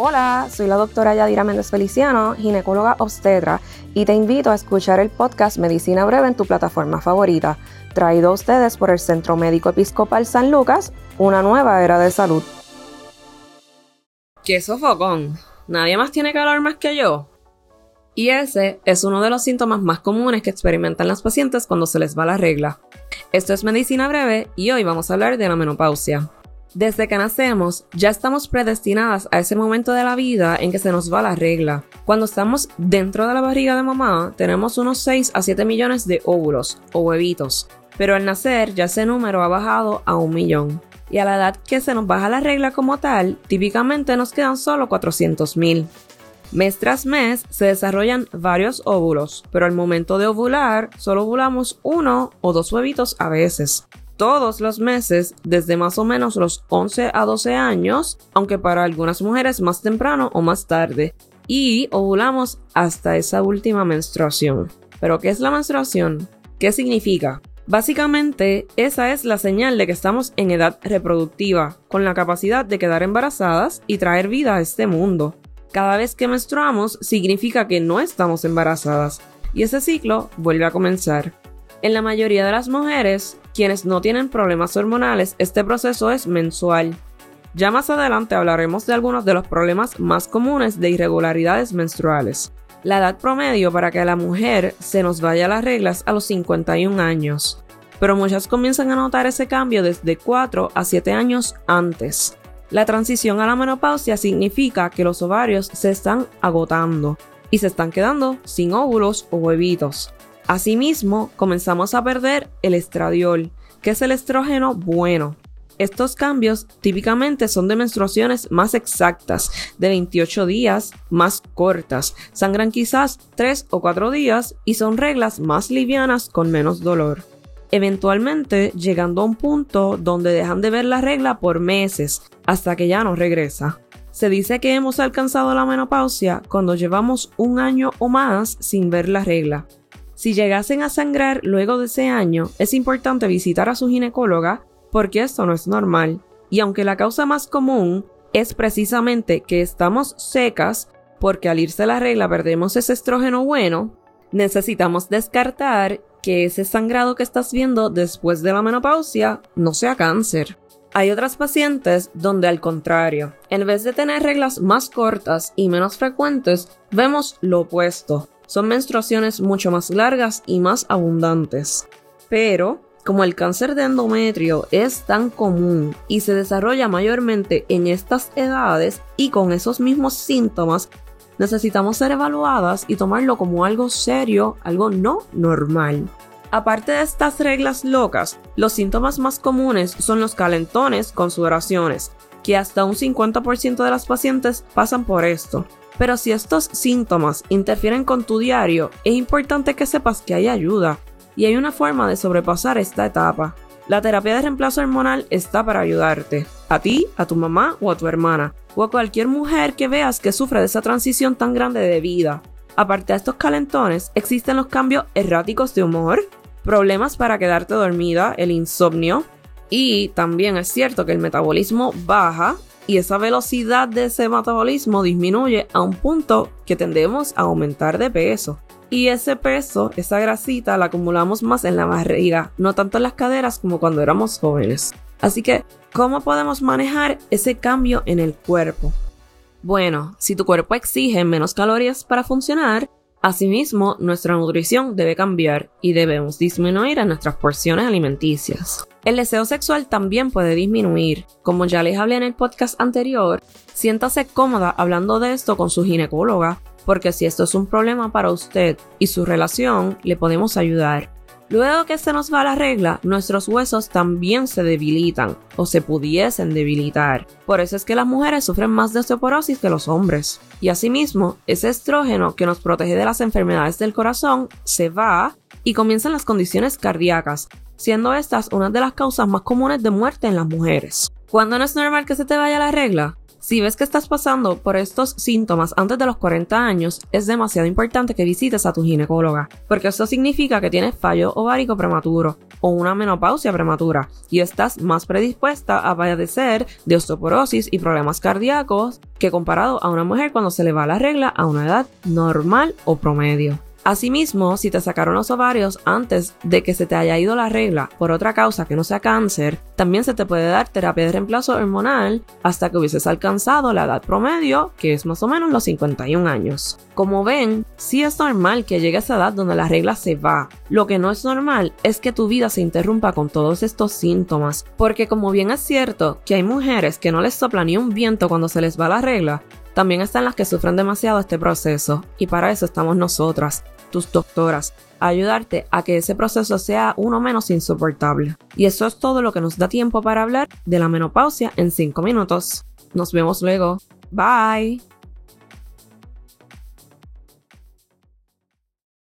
Hola, soy la doctora Yadira Méndez Feliciano, ginecóloga obstetra, y te invito a escuchar el podcast Medicina Breve en tu plataforma favorita, traído a ustedes por el Centro Médico Episcopal San Lucas, una nueva era de salud. ¡Qué sofocón! ¿Nadie más tiene calor más que yo? Y ese es uno de los síntomas más comunes que experimentan las pacientes cuando se les va la regla. Esto es Medicina Breve y hoy vamos a hablar de la menopausia. Desde que nacemos, ya estamos predestinadas a ese momento de la vida en que se nos va la regla. Cuando estamos dentro de la barriga de mamá, tenemos unos 6 a 7 millones de óvulos o huevitos, pero al nacer ya ese número ha bajado a un millón. Y a la edad que se nos baja la regla como tal, típicamente nos quedan solo 400 mil. Mes tras mes se desarrollan varios óvulos, pero al momento de ovular solo ovulamos uno o dos huevitos a veces todos los meses desde más o menos los 11 a 12 años, aunque para algunas mujeres más temprano o más tarde, y ovulamos hasta esa última menstruación. ¿Pero qué es la menstruación? ¿Qué significa? Básicamente, esa es la señal de que estamos en edad reproductiva, con la capacidad de quedar embarazadas y traer vida a este mundo. Cada vez que menstruamos significa que no estamos embarazadas, y ese ciclo vuelve a comenzar. En la mayoría de las mujeres, quienes no tienen problemas hormonales, este proceso es mensual. Ya más adelante hablaremos de algunos de los problemas más comunes de irregularidades menstruales. La edad promedio para que a la mujer se nos vaya las reglas a los 51 años, pero muchas comienzan a notar ese cambio desde 4 a 7 años antes. La transición a la menopausia significa que los ovarios se están agotando y se están quedando sin óvulos o huevitos. Asimismo, comenzamos a perder el estradiol, que es el estrógeno bueno. Estos cambios típicamente son de menstruaciones más exactas, de 28 días, más cortas, sangran quizás 3 o 4 días y son reglas más livianas con menos dolor. Eventualmente llegando a un punto donde dejan de ver la regla por meses, hasta que ya no regresa. Se dice que hemos alcanzado la menopausia cuando llevamos un año o más sin ver la regla. Si llegasen a sangrar luego de ese año, es importante visitar a su ginecóloga porque esto no es normal. Y aunque la causa más común es precisamente que estamos secas, porque al irse la regla perdemos ese estrógeno bueno, necesitamos descartar que ese sangrado que estás viendo después de la menopausia no sea cáncer. Hay otras pacientes donde al contrario, en vez de tener reglas más cortas y menos frecuentes, vemos lo opuesto son menstruaciones mucho más largas y más abundantes. Pero, como el cáncer de endometrio es tan común y se desarrolla mayormente en estas edades y con esos mismos síntomas, necesitamos ser evaluadas y tomarlo como algo serio, algo no normal. Aparte de estas reglas locas, los síntomas más comunes son los calentones con sudoraciones, que hasta un 50% de las pacientes pasan por esto. Pero si estos síntomas interfieren con tu diario, es importante que sepas que hay ayuda y hay una forma de sobrepasar esta etapa. La terapia de reemplazo hormonal está para ayudarte, a ti, a tu mamá o a tu hermana, o a cualquier mujer que veas que sufre de esa transición tan grande de vida. Aparte de estos calentones, existen los cambios erráticos de humor, problemas para quedarte dormida, el insomnio, y también es cierto que el metabolismo baja y esa velocidad de ese metabolismo disminuye a un punto que tendemos a aumentar de peso. Y ese peso, esa grasita, la acumulamos más en la barriga, no tanto en las caderas como cuando éramos jóvenes. Así que, ¿cómo podemos manejar ese cambio en el cuerpo? Bueno, si tu cuerpo exige menos calorías para funcionar, asimismo nuestra nutrición debe cambiar y debemos disminuir en nuestras porciones alimenticias. El deseo sexual también puede disminuir. Como ya les hablé en el podcast anterior, siéntase cómoda hablando de esto con su ginecóloga, porque si esto es un problema para usted y su relación, le podemos ayudar. Luego que se nos va la regla, nuestros huesos también se debilitan o se pudiesen debilitar. Por eso es que las mujeres sufren más de osteoporosis que los hombres. Y asimismo, ese estrógeno que nos protege de las enfermedades del corazón se va y comienzan las condiciones cardíacas, siendo estas una de las causas más comunes de muerte en las mujeres. ¿Cuándo no es normal que se te vaya la regla? Si ves que estás pasando por estos síntomas antes de los 40 años, es demasiado importante que visites a tu ginecóloga, porque esto significa que tienes fallo ovárico prematuro o una menopausia prematura y estás más predispuesta a padecer de osteoporosis y problemas cardíacos que comparado a una mujer cuando se le va la regla a una edad normal o promedio. Asimismo, si te sacaron los ovarios antes de que se te haya ido la regla por otra causa que no sea cáncer, también se te puede dar terapia de reemplazo hormonal hasta que hubieses alcanzado la edad promedio, que es más o menos los 51 años. Como ven, sí es normal que llegue a esa edad donde la regla se va. Lo que no es normal es que tu vida se interrumpa con todos estos síntomas, porque como bien es cierto que hay mujeres que no les sopla ni un viento cuando se les va la regla, también están las que sufren demasiado este proceso, y para eso estamos nosotras, tus doctoras, ayudarte a que ese proceso sea uno menos insoportable. Y eso es todo lo que nos da tiempo para hablar de la menopausia en 5 minutos. Nos vemos luego. Bye.